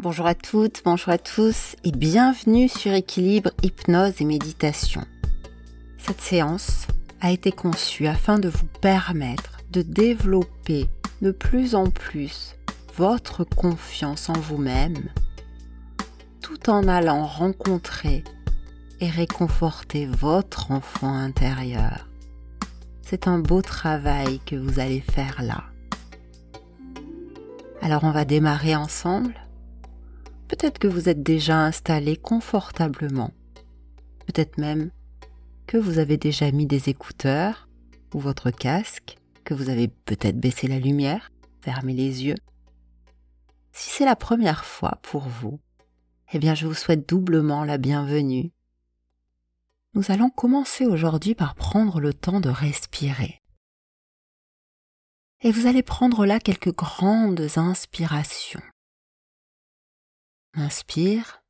Bonjour à toutes, bonjour à tous et bienvenue sur Équilibre, Hypnose et Méditation. Cette séance a été conçue afin de vous permettre de développer de plus en plus votre confiance en vous-même tout en allant rencontrer et réconforter votre enfant intérieur. C'est un beau travail que vous allez faire là. Alors on va démarrer ensemble Peut-être que vous êtes déjà installé confortablement. Peut-être même que vous avez déjà mis des écouteurs ou votre casque, que vous avez peut-être baissé la lumière, fermé les yeux. Si c'est la première fois pour vous, eh bien je vous souhaite doublement la bienvenue. Nous allons commencer aujourd'hui par prendre le temps de respirer. Et vous allez prendre là quelques grandes inspirations. Inspire.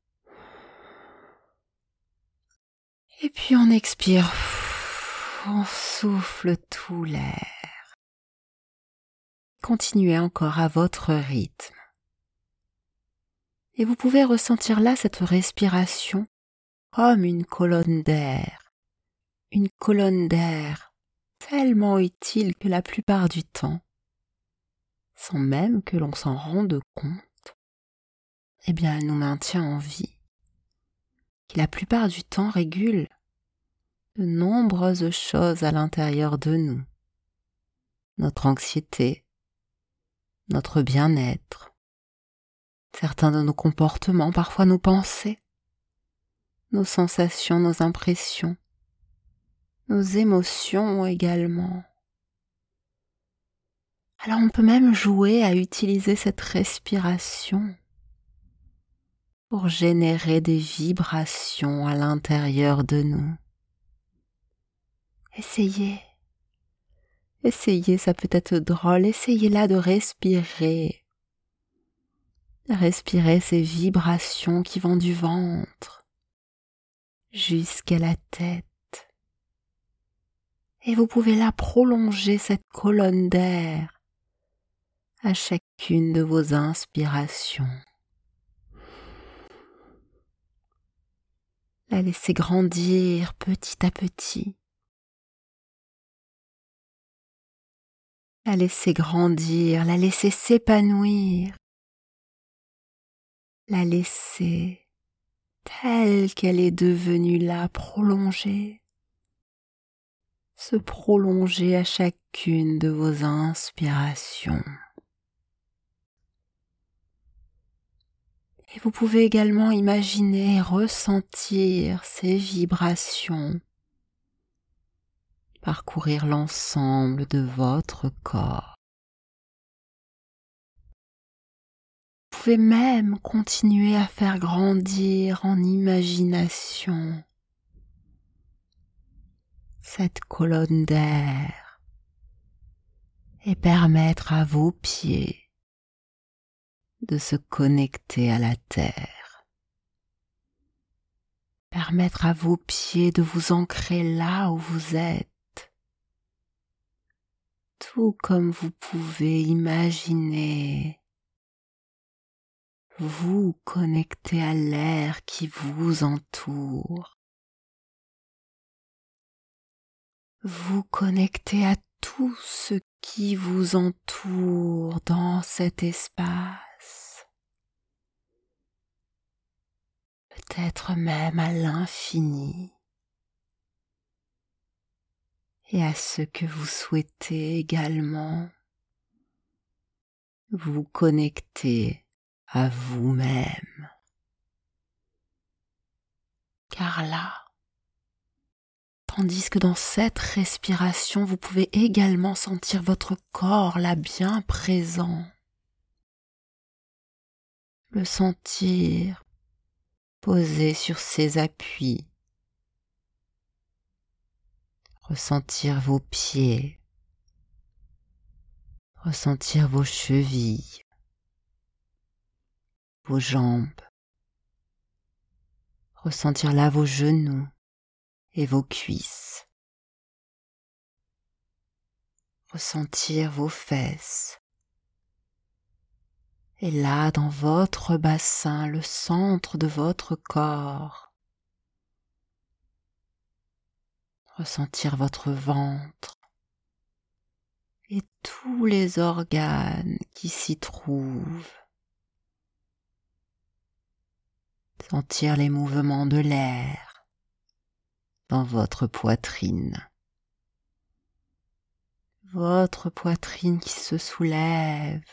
Et puis on expire. On souffle tout l'air. Continuez encore à votre rythme. Et vous pouvez ressentir là cette respiration comme une colonne d'air. Une colonne d'air tellement utile que la plupart du temps, sans même que l'on s'en rende compte, eh bien elle nous maintient en vie, qui la plupart du temps régule de nombreuses choses à l'intérieur de nous. Notre anxiété, notre bien-être, certains de nos comportements, parfois nos pensées, nos sensations, nos impressions, nos émotions également. Alors on peut même jouer à utiliser cette respiration pour générer des vibrations à l'intérieur de nous. Essayez. Essayez, ça peut être drôle. Essayez là de respirer. Respirer ces vibrations qui vont du ventre jusqu'à la tête. Et vous pouvez là prolonger cette colonne d'air à chacune de vos inspirations. La laisser grandir petit à petit. La laisser grandir, la laisser s'épanouir, la laisser telle qu'elle est devenue là, prolongée, se prolonger à chacune de vos inspirations. Et vous pouvez également imaginer et ressentir ces vibrations parcourir l'ensemble de votre corps. Vous pouvez même continuer à faire grandir en imagination cette colonne d'air et permettre à vos pieds de se connecter à la terre. Permettre à vos pieds de vous ancrer là où vous êtes, tout comme vous pouvez imaginer vous connecter à l'air qui vous entoure. Vous connecter à tout ce qui vous entoure dans cet espace. Peut-être même à l'infini. Et à ce que vous souhaitez également. Vous connecter à vous-même. Car là, tandis que dans cette respiration, vous pouvez également sentir votre corps là bien présent, le sentir Posez sur ses appuis. Ressentir vos pieds. Ressentir vos chevilles. Vos jambes. Ressentir là vos genoux et vos cuisses. Ressentir vos fesses Et là, dans votre bassin, le centre de votre corps, ressentir votre ventre et tous les organes qui s'y trouvent. Sentir les mouvements de l'air dans votre poitrine. Votre poitrine qui se soulève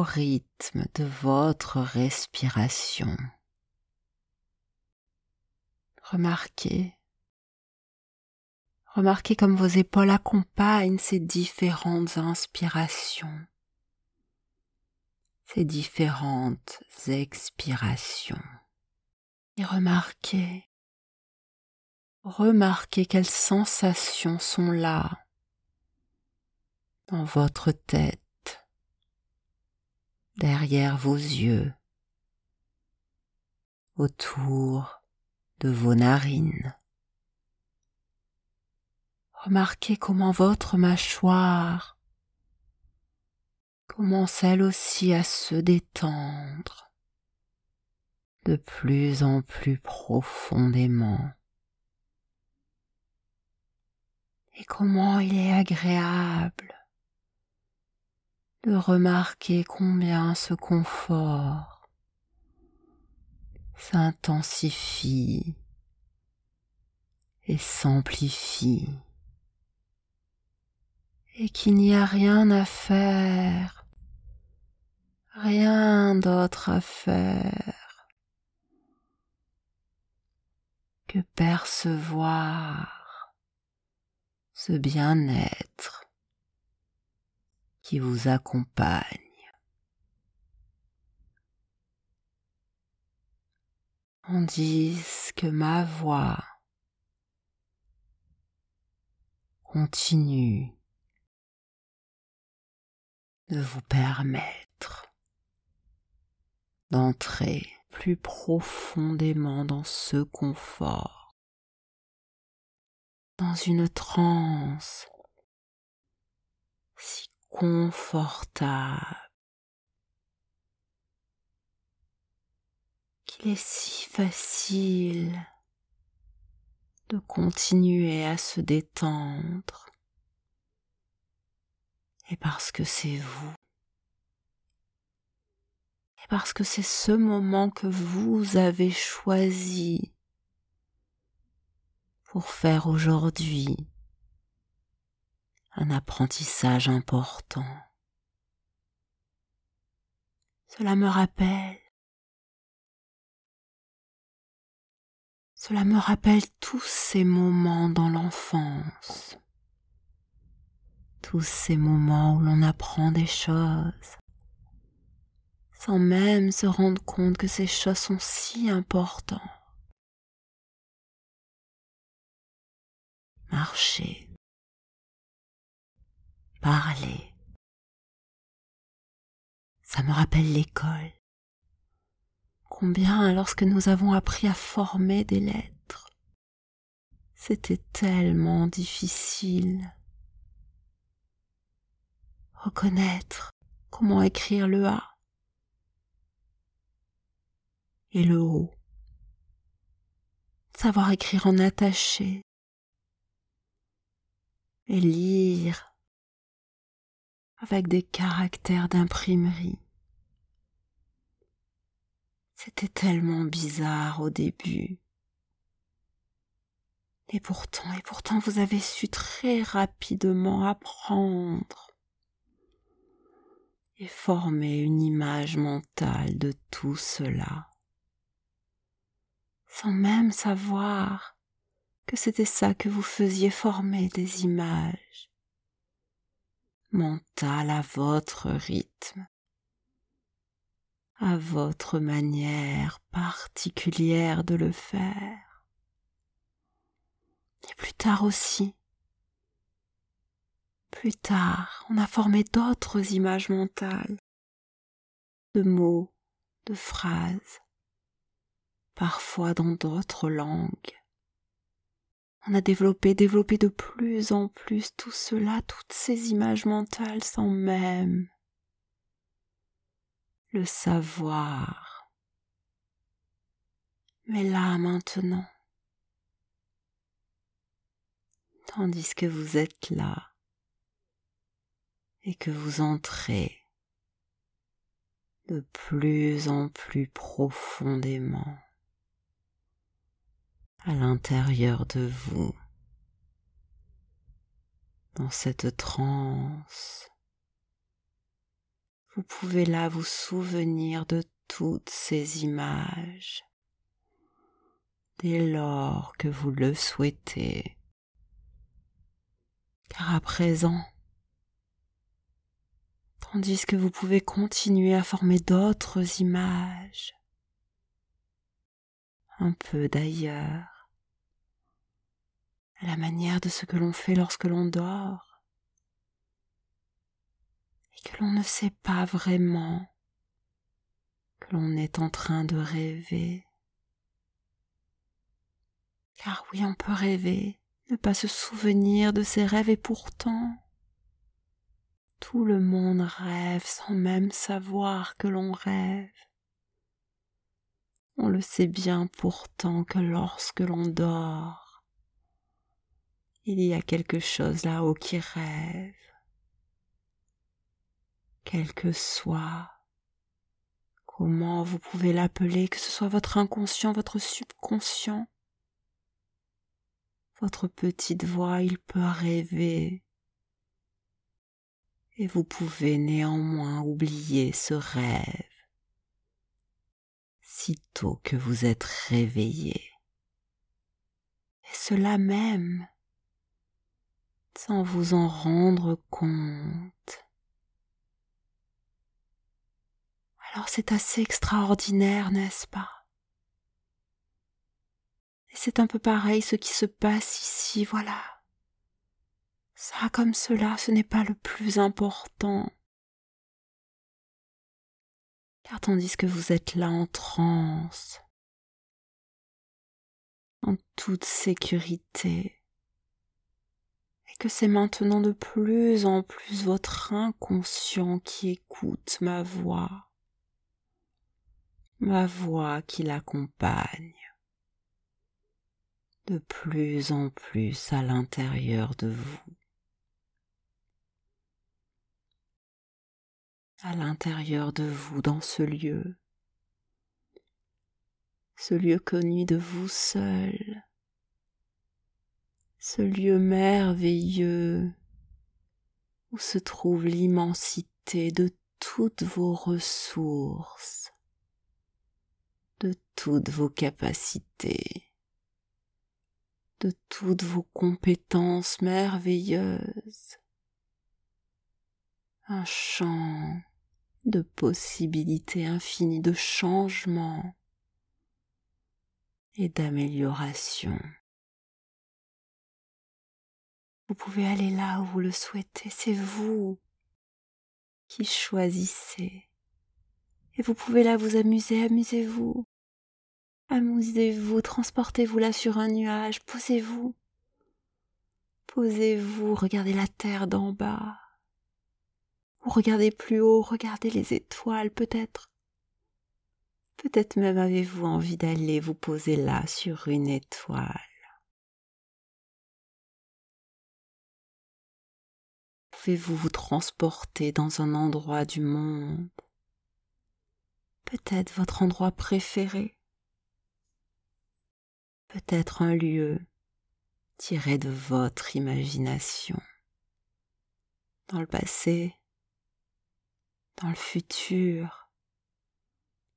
rythme de votre respiration. Remarquez Remarquez comme vos épaules accompagnent ces différentes inspirations, ces différentes expirations. Et remarquez, remarquez quelles sensations sont là dans votre tête, derrière vos yeux, autour de vos narines. Remarquez comment votre mâchoire commence elle aussi à se détendre de plus en plus profondément. Et comment il est agréable de remarquer combien ce confort s'intensifie et s'amplifie et qu'il n'y a rien à faire, rien d'autre à faire que percevoir ce bien-être qui vous accompagne. Tandis que ma voix continue de vous permettre d'entrer plus profondément dans ce confort, dans une transe si confortable. Qu'il est si facile de continuer à se détendre. Et parce que c'est vous. Et parce que c'est ce moment que vous avez choisi pour faire aujourd'hui un apprentissage important. Cela me rappelle Cela me rappelle tous ces moments dans l'enfance tous ces moments où l'on apprend des choses sans même se rendre compte que ces choses sont si importantes. Marcher, parler, ça me rappelle l'école. Combien lorsque nous avons appris à former des lettres, c'était tellement difficile. Reconnaître comment écrire le A. Et le O, savoir écrire en attaché. Et lire avec des caractères d'imprimerie. C'était tellement bizarre au début. Et pourtant, et pourtant, vous avez su très rapidement apprendre et former une image mentale de tout cela, sans même savoir que c'était ça que vous faisiez former des images mentales à votre rythme, à votre manière particulière de le faire. Et plus tard aussi, plus tard, on a formé d'autres images mentales, de mots, de phrases, parfois dans d'autres langues. On a développé, développé de plus en plus tout cela, toutes ces images mentales sans même le savoir. Mais là maintenant, tandis que vous êtes là et que vous entrez de plus en plus profondément à l'intérieur de vous, dans cette transe. Vous pouvez là vous souvenir de toutes ces images dès lors que vous le souhaitez. Car à présent, tandis que vous pouvez continuer à former d'autres images, un peu d'ailleurs, à la manière de ce que l'on fait lorsque l'on dort, et que l'on ne sait pas vraiment que l'on est en train de rêver. Car oui, on peut rêver, ne pas se souvenir de ses rêves et pourtant, tout le monde rêve sans même savoir que l'on rêve. On le sait bien pourtant que lorsque l'on dort, il y a quelque chose là-haut qui rêve. Quel que soit comment vous pouvez l'appeler, que ce soit votre inconscient, votre subconscient, votre petite voix, il peut rêver et vous pouvez néanmoins oublier ce rêve sitôt que vous êtes réveillé. Et cela même sans vous en rendre compte. Alors c'est assez extraordinaire, n'est-ce pas? Et c'est un peu pareil ce qui se passe ici, voilà. Ça comme cela, ce n'est pas le plus important. Car tandis que vous êtes là en transe, en toute sécurité, que c'est maintenant de plus en plus votre inconscient qui écoute ma voix, ma voix qui l'accompagne. De plus en plus à l'intérieur de vous. à l'intérieur de vous dans ce lieu, ce lieu connu de vous seul, ce lieu merveilleux où se trouve l'immensité de toutes vos ressources, de toutes vos capacités, de toutes vos compétences merveilleuses, un champ de possibilités infinies de changement et d'amélioration. Vous pouvez aller là où vous le souhaitez, c'est vous qui choisissez. Et vous pouvez là vous amuser, amusez-vous. Amusez-vous, transportez-vous là sur un nuage, posez-vous. Posez-vous, regardez la terre d'en bas. Ou regardez plus haut, regardez les étoiles peut-être. Peut-être même avez-vous envie d'aller vous poser là sur une étoile. Pouvez-vous vous transporter dans un endroit du monde? Peut-être votre endroit préféré. Peut-être un lieu tiré de votre imagination. Dans le passé, dans le futur,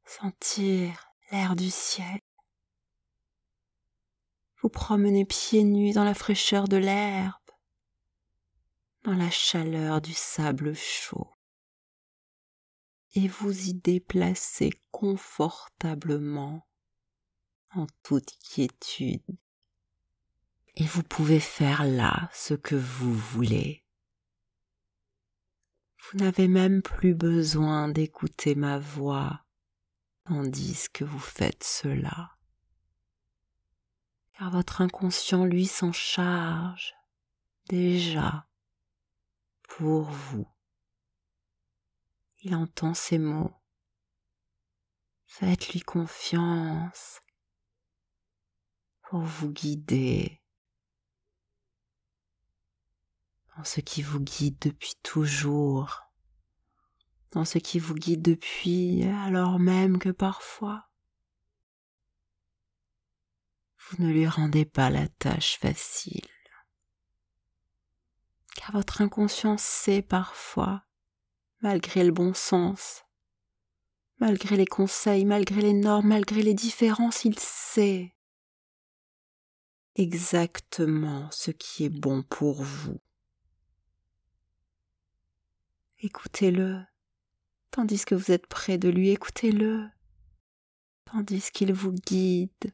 sentir l'air du ciel, vous promener pieds nus dans la fraîcheur de l'herbe, dans la chaleur du sable chaud, et vous y déplacer confortablement en toute quiétude. Et vous pouvez faire là ce que vous voulez vous n'avez même plus besoin d'écouter ma voix tandis que vous faites cela. Car votre inconscient, lui, s'en charge déjà pour vous. Il entend ces mots. Faites-lui confiance. Pour vous guider. Dans ce qui vous guide depuis toujours, dans ce qui vous guide depuis alors même que parfois. Vous ne lui rendez pas la tâche facile. Car votre inconscience sait parfois, malgré le bon sens, malgré les conseils, malgré les normes, malgré les différences, il sait exactement ce qui est bon pour vous. Écoutez-le, tandis que vous êtes près de lui, écoutez-le, tandis qu'il vous guide.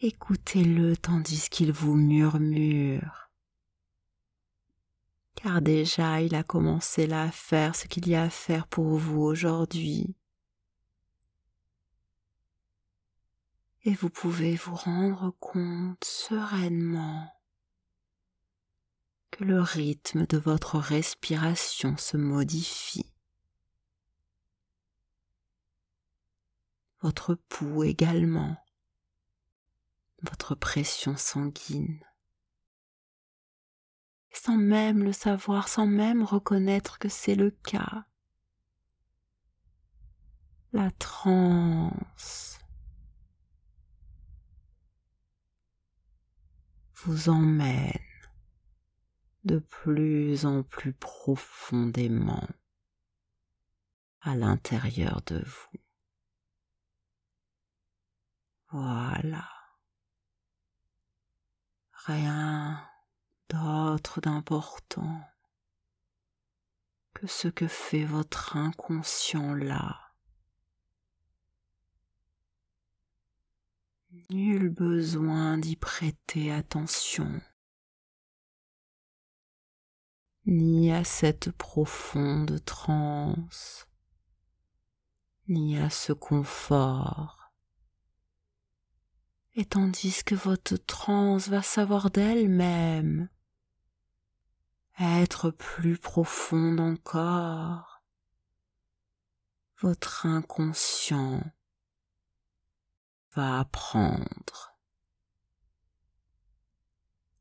Écoutez-le tandis qu'il vous murmure. Car déjà il a commencé là à faire ce qu'il y a à faire pour vous aujourd'hui. Et vous pouvez vous rendre compte sereinement que le rythme de votre respiration se modifie. Votre pouls également, votre pression sanguine. sans même le savoir, sans même reconnaître que c'est le cas, la transe vous emmène de plus en plus profondément à l'intérieur de vous. Voilà. Rien d'autre d'important que ce que fait votre inconscient là. Nul besoin d'y prêter attention ni à cette profonde transe, ni à ce confort. Et tandis que votre transe va savoir d'elle-même être plus profonde encore, votre inconscient va apprendre,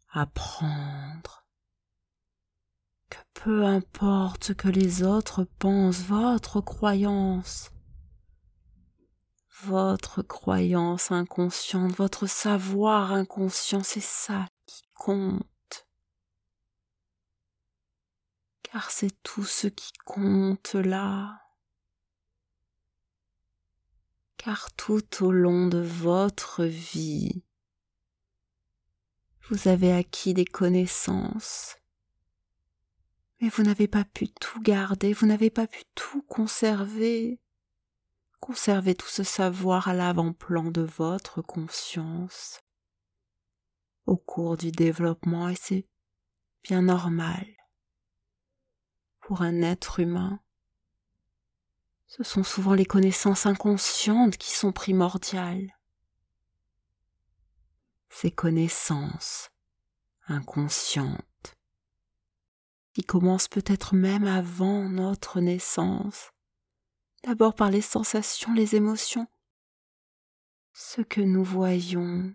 apprendre que peu importe que les autres pensent, votre croyance, votre croyance inconsciente, votre savoir inconscient, c'est ça qui compte. Car c'est tout ce qui compte là. Car tout au long de votre vie, vous avez acquis des connaissances mais vous n'avez pas pu tout garder, vous n'avez pas pu tout conserver. Conserver tout ce savoir à l'avant-plan de votre conscience au cours du développement et c'est bien normal pour un être humain. Ce sont souvent les connaissances inconscientes qui sont primordiales. Ces connaissances inconscientes qui commence peut-être même avant notre naissance, d'abord par les sensations, les émotions, ce que nous voyons,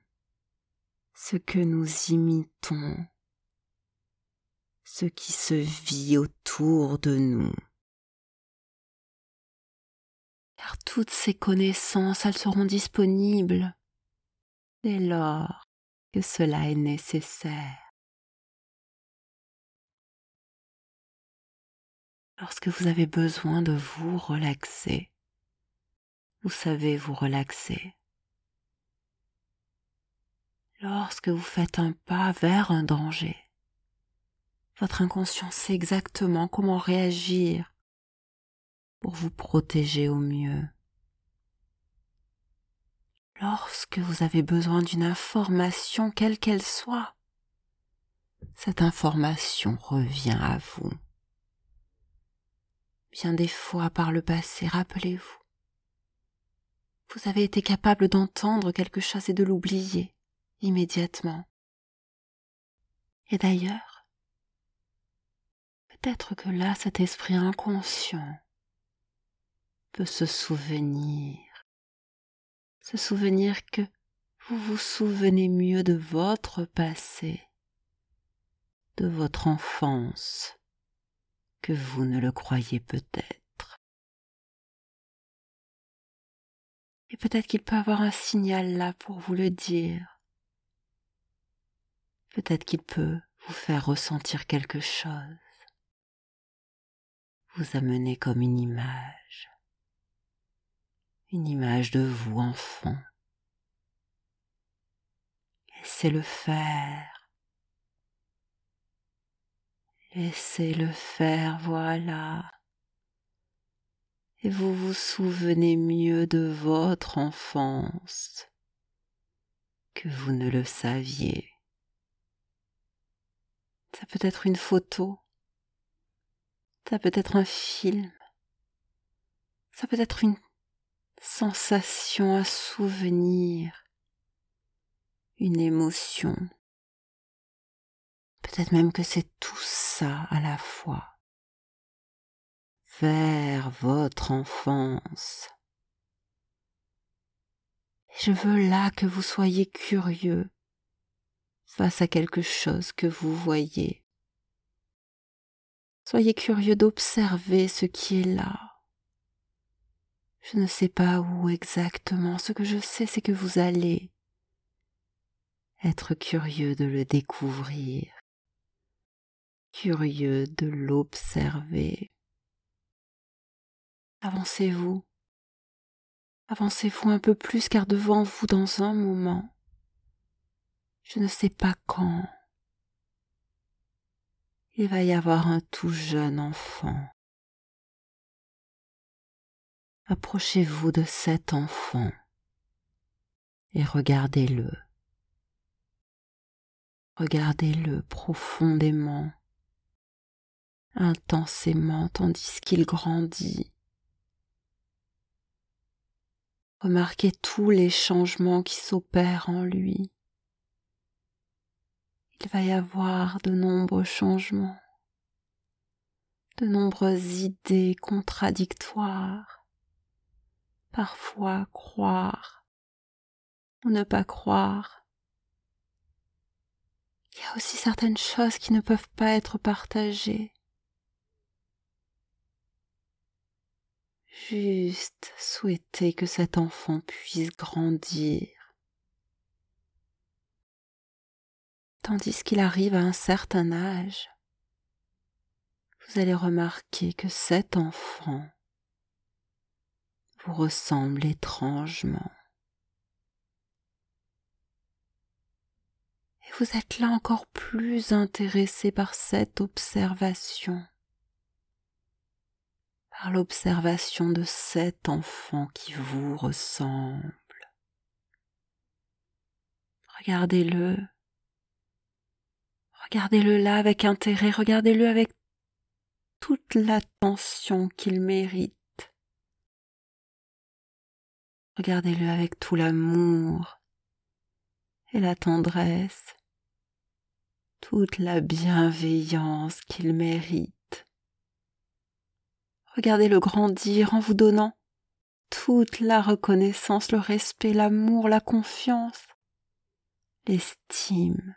ce que nous imitons, ce qui se vit autour de nous. Car toutes ces connaissances, elles seront disponibles dès lors que cela est nécessaire. Lorsque vous avez besoin de vous relaxer. Vous savez vous relaxer. Lorsque vous faites un pas vers un danger, votre inconscient sait exactement comment réagir pour vous protéger au mieux. Lorsque vous avez besoin d'une information, quelle qu'elle soit, cette information revient à vous bien des fois par le passé, rappelez-vous. Vous avez été capable d'entendre quelque chose et de l'oublier immédiatement. Et d'ailleurs, peut-être que là, cet esprit inconscient peut se souvenir, se souvenir que vous vous souvenez mieux de votre passé, de votre enfance, que vous ne le croyez peut-être. Et peut-être qu'il peut avoir un signal là pour vous le dire. Peut-être qu'il peut vous faire ressentir quelque chose, vous amener comme une image, une image de vous enfant. Laissez-le faire. Laissez-le faire, voilà. Et vous vous souvenez mieux de votre enfance que vous ne le saviez. Ça peut être une photo, ça peut être un film, ça peut être une sensation, un souvenir, une émotion. Peut-être même que c'est tout ça à la fois. Vers votre enfance. Je veux là que vous soyez curieux face à quelque chose que vous voyez. Soyez curieux d'observer ce qui est là. Je ne sais pas où exactement, ce que je sais c'est que vous allez être curieux de le découvrir, curieux de l'observer. Avancez-vous, avancez-vous un peu plus car devant vous dans un moment, je ne sais pas quand, il va y avoir un tout jeune enfant. Approchez-vous de cet enfant et regardez-le. Regardez-le profondément, intensément, tandis qu'il grandit. Remarquez tous les changements qui s'opèrent en lui il va y avoir de nombreux changements, de nombreuses idées contradictoires, parfois croire ou ne pas croire. Il y a aussi certaines choses qui ne peuvent pas être partagées. Juste souhaiter que cet enfant puisse grandir tandis qu'il arrive à un certain âge, vous allez remarquer que cet enfant vous ressemble étrangement. Et vous êtes là encore plus intéressé par cette observation, par l'observation de cet enfant qui vous ressemble. Regardez-le Regardez-le là avec intérêt, regardez-le avec toute l'attention qu'il mérite. Regardez-le avec tout l'amour et la tendresse, toute la bienveillance qu'il mérite. Regardez-le grandir en vous donnant toute la reconnaissance, le respect, l'amour, la confiance, l'estime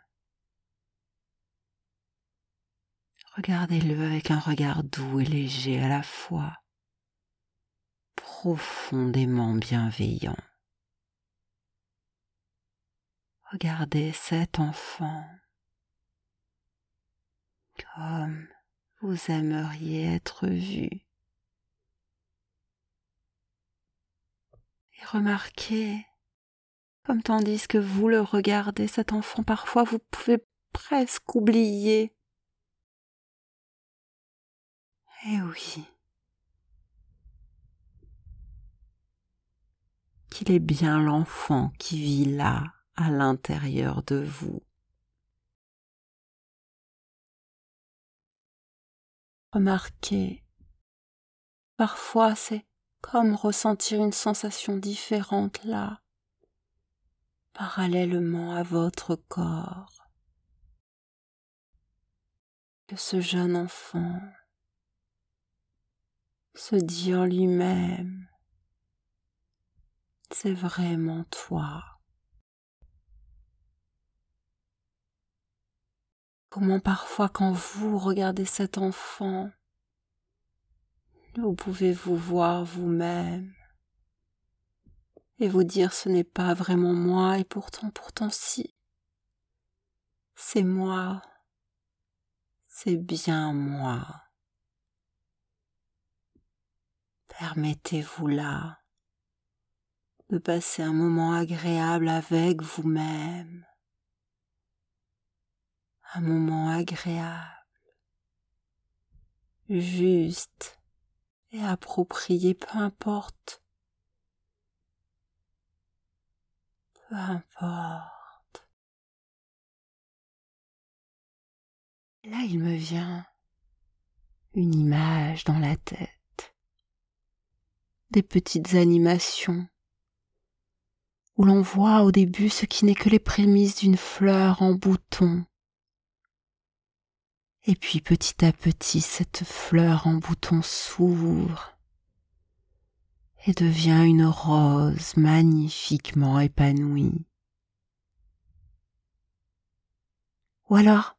Regardez-le avec un regard doux et léger à la fois, profondément bienveillant. Regardez cet enfant comme vous aimeriez être vu. Et remarquez, comme tandis que vous le regardez, cet enfant, parfois vous pouvez presque oublier eh oui. Qu'il est bien l'enfant qui vit là, à l'intérieur de vous. Remarquez, parfois c'est comme ressentir une sensation différente là, parallèlement à votre corps, que ce jeune enfant se dit en lui-même c'est vraiment toi. Comment parfois quand vous regardez cet enfant, vous pouvez vous voir vous-même et vous dire ce n'est pas vraiment moi et pourtant, pourtant si. C'est moi. C'est bien moi. Permettez-vous là de passer un moment agréable avec vous-même. Un moment agréable, juste approprié, peu importe. Peu importe. Là, il me vient une image dans la tête des petites animations où l'on voit au début ce qui n'est que les prémices d'une fleur en bouton. Et puis petit à petit cette fleur en bouton s'ouvre et devient une rose magnifiquement épanouie. Ou alors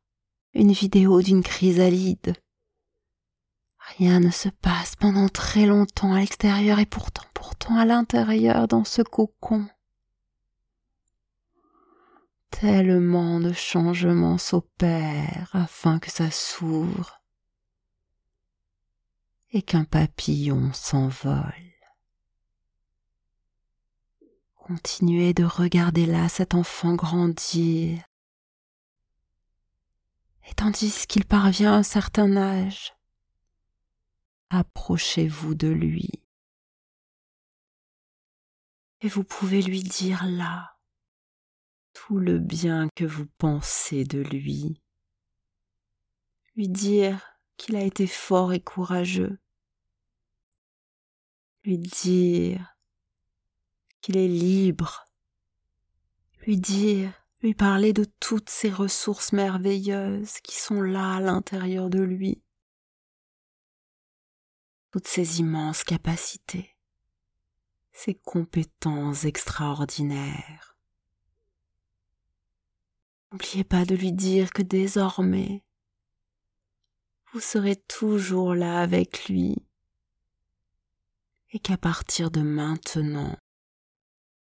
une vidéo d'une chrysalide Rien ne se passe pendant très longtemps à l'extérieur et pourtant, pourtant à l'intérieur dans ce cocon. Tellement de changements s'opèrent afin que ça s'ouvre et qu'un papillon s'envole. Continuez de regarder là cet enfant grandir. Et tandis qu'il parvient à un certain âge, approchez-vous de lui. Et vous pouvez lui dire là tout le bien que vous pensez de lui. Lui dire qu'il a été fort et courageux. Lui dire qu'il est libre. Lui dire, lui parler de toutes ces ressources merveilleuses qui sont là à l'intérieur de lui toutes ces immenses capacités, ces compétences extraordinaires. N'oubliez pas de lui dire que désormais, vous serez toujours là avec lui et qu'à partir de maintenant,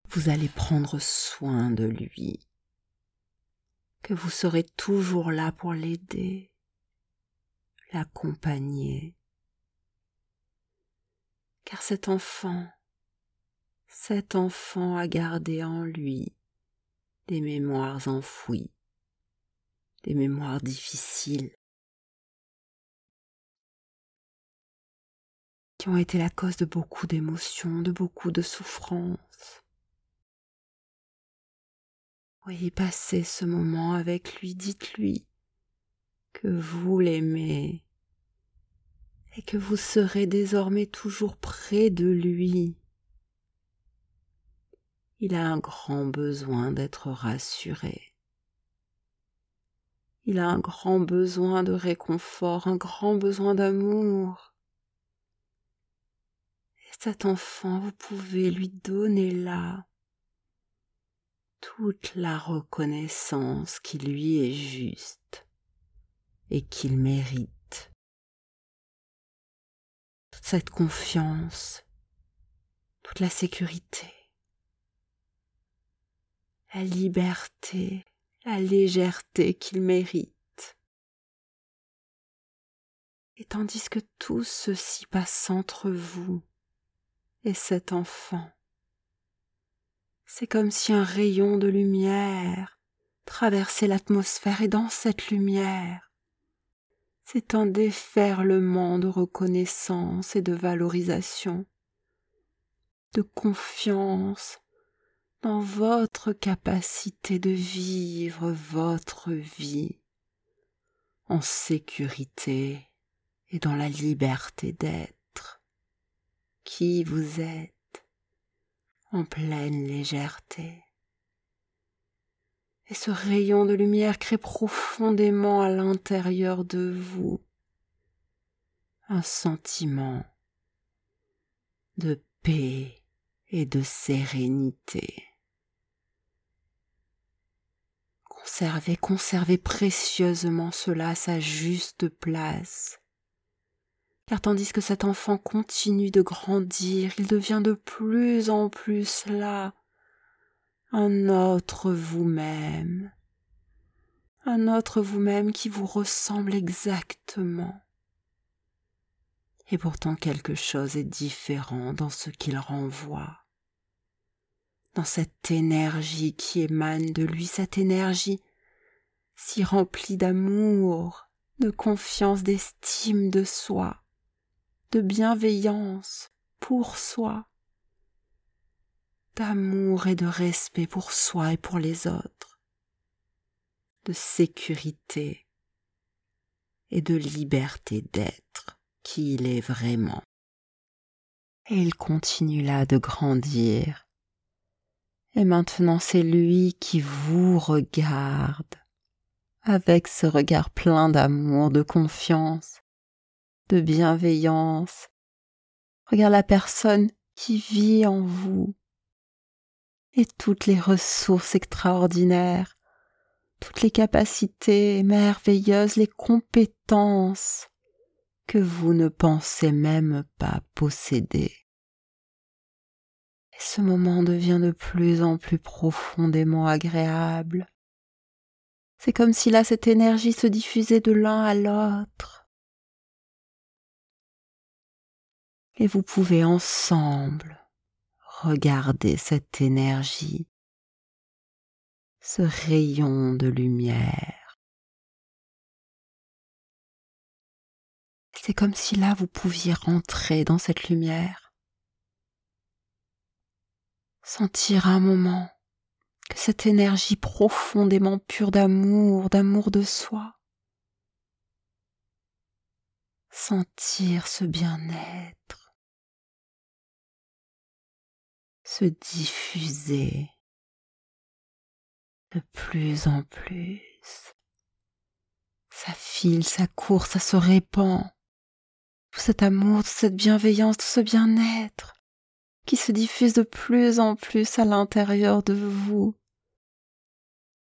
vous allez prendre soin de lui, que vous serez toujours là pour l'aider, l'accompagner, car cet enfant, cet enfant a gardé en lui des mémoires enfouies, des mémoires difficiles, qui ont été la cause de beaucoup d'émotions, de beaucoup de souffrances. Voyez passer ce moment avec lui, dites-lui que vous l'aimez et que vous serez désormais toujours près de lui. Il a un grand besoin d'être rassuré. Il a un grand besoin de réconfort, un grand besoin d'amour. Et cet enfant, vous pouvez lui donner là toute la reconnaissance qui lui est juste et qu'il mérite toute cette confiance, toute la sécurité, la liberté, la légèreté qu'il mérite. Et tandis que tout ceci passe entre vous et cet enfant, c'est comme si un rayon de lumière traversait l'atmosphère et dans cette lumière, c'est un déferlement de reconnaissance et de valorisation, de confiance dans votre capacité de vivre votre vie en sécurité et dans la liberté d'être qui vous êtes en pleine légèreté et ce rayon de lumière crée profondément à l'intérieur de vous un sentiment de paix et de sérénité. Conservez, conservez précieusement cela à sa juste place. Car tandis que cet enfant continue de grandir, il devient de plus en plus là, un autre vous-même, un autre vous-même qui vous ressemble exactement. Et pourtant quelque chose est différent dans ce qu'il renvoie, dans cette énergie qui émane de lui, cette énergie si remplie d'amour, de confiance, d'estime de soi, de bienveillance pour soi, d'amour et de respect pour soi et pour les autres, de sécurité et de liberté d'être qui il est vraiment. Et il continue là de grandir. Et maintenant c'est lui qui vous regarde avec ce regard plein d'amour, de confiance, de bienveillance. Regarde la personne qui vit en vous et toutes les ressources extraordinaires, toutes les capacités merveilleuses, les compétences que vous ne pensez même pas posséder. Et ce moment devient de plus en plus profondément agréable. C'est comme si là cette énergie se diffusait de l'un à l'autre et vous pouvez ensemble regarder cette énergie, ce rayon de lumière. C'est comme si là vous pouviez rentrer dans cette lumière, sentir un moment que cette énergie profondément pure d'amour, d'amour de soi, sentir ce bien-être se diffuser de plus en plus. Ça file, ça court, ça se répand. Tout cet amour, toute cette bienveillance, tout ce bien-être qui se diffuse de plus en plus à l'intérieur de vous.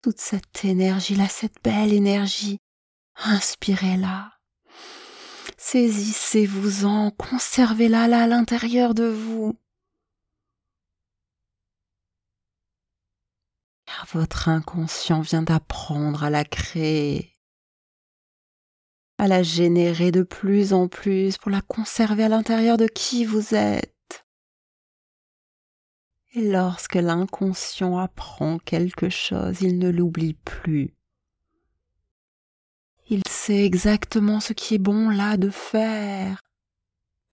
Toute cette énergie-là, cette belle énergie, inspirez-la. Saisissez-vous-en, conservez-la là à l'intérieur de vous. car votre inconscient vient d'apprendre à la créer, à la générer de plus en plus pour la conserver à l'intérieur de qui vous êtes. Et lorsque l'inconscient apprend quelque chose, il ne l'oublie plus. Il sait exactement ce qui est bon là de faire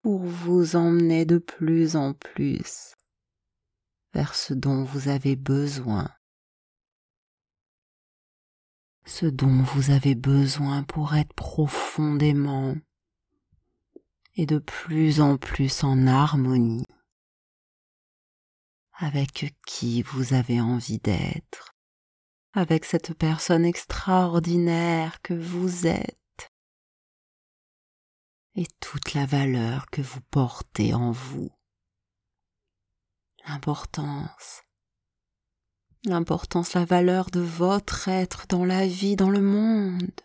pour vous emmener de plus en plus vers ce dont vous avez besoin ce dont vous avez besoin pour être profondément et de plus en plus en harmonie avec qui vous avez envie d'être, avec cette personne extraordinaire que vous êtes et toute la valeur que vous portez en vous. L'importance l'importance, la valeur de votre être dans la vie, dans le monde.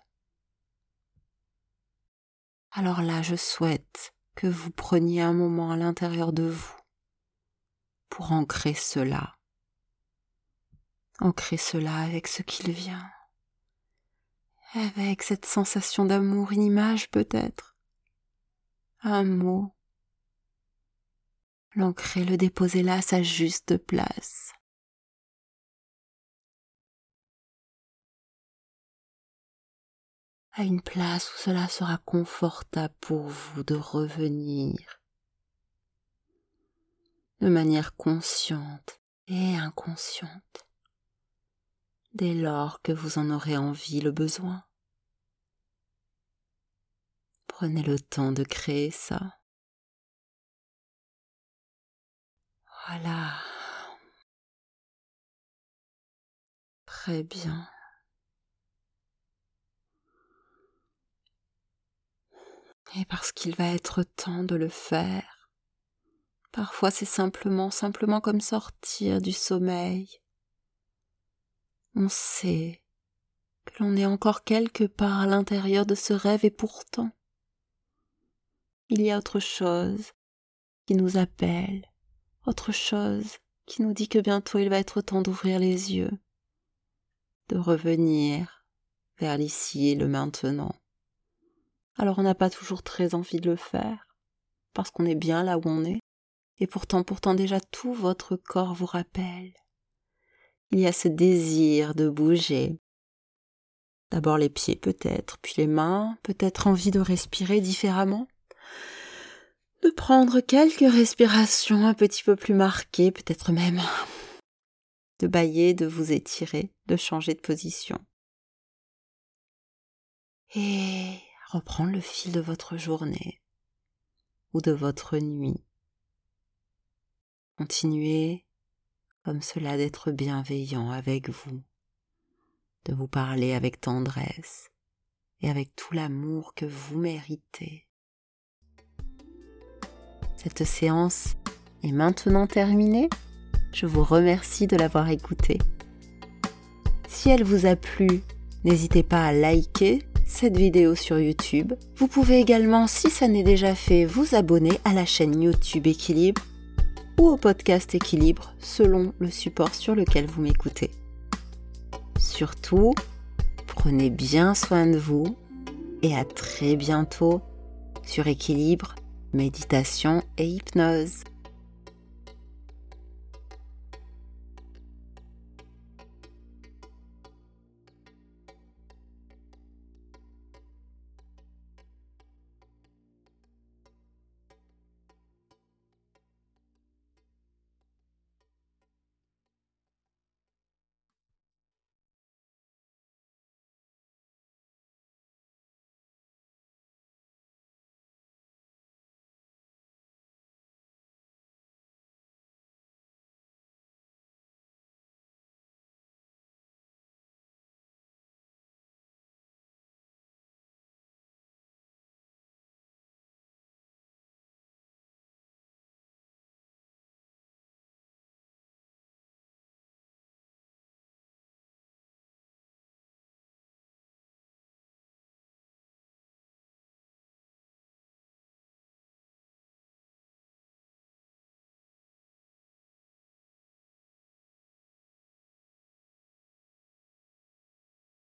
Alors là, je souhaite que vous preniez un moment à l'intérieur de vous pour ancrer cela. Ancrer cela avec ce qu'il vient, avec cette sensation d'amour, une image peut-être, un mot. L'ancrer, le déposer là à sa juste place. à une place où cela sera confortable pour vous de revenir de manière consciente et inconsciente dès lors que vous en aurez envie le besoin. Prenez le temps de créer ça. Voilà. Très bien. et parce qu'il va être temps de le faire, Parfois c'est simplement, simplement comme sortir du sommeil. On sait que l'on est encore quelque part à l'intérieur de ce rêve et pourtant, il y a autre chose qui nous appelle, autre chose qui nous dit que bientôt il va être temps d'ouvrir les yeux, de revenir vers l'ici et le maintenant. Alors on n'a pas toujours très envie de le faire, parce qu'on est bien là où on est, et pourtant, pourtant déjà tout votre corps vous rappelle. Il y a ce désir de bouger. D'abord les pieds peut-être, puis les mains, peut-être envie de respirer différemment, de prendre quelques respirations un petit peu plus marquées, peut-être même de bailler, de vous étirer, de changer de position. Et reprendre le fil de votre journée ou de votre nuit. Continuez comme cela d'être bienveillant avec vous, de vous parler avec tendresse et avec tout l'amour que vous méritez. Cette séance est maintenant terminée. Je vous remercie de l'avoir écoutée. Si elle vous a plu, n'hésitez pas à liker cette vidéo sur YouTube. Vous pouvez également, si ça n'est déjà fait, vous abonner à la chaîne YouTube Équilibre ou au podcast Équilibre selon le support sur lequel vous m'écoutez. Surtout, prenez bien soin de vous et à très bientôt sur Équilibre méditation et hypnose.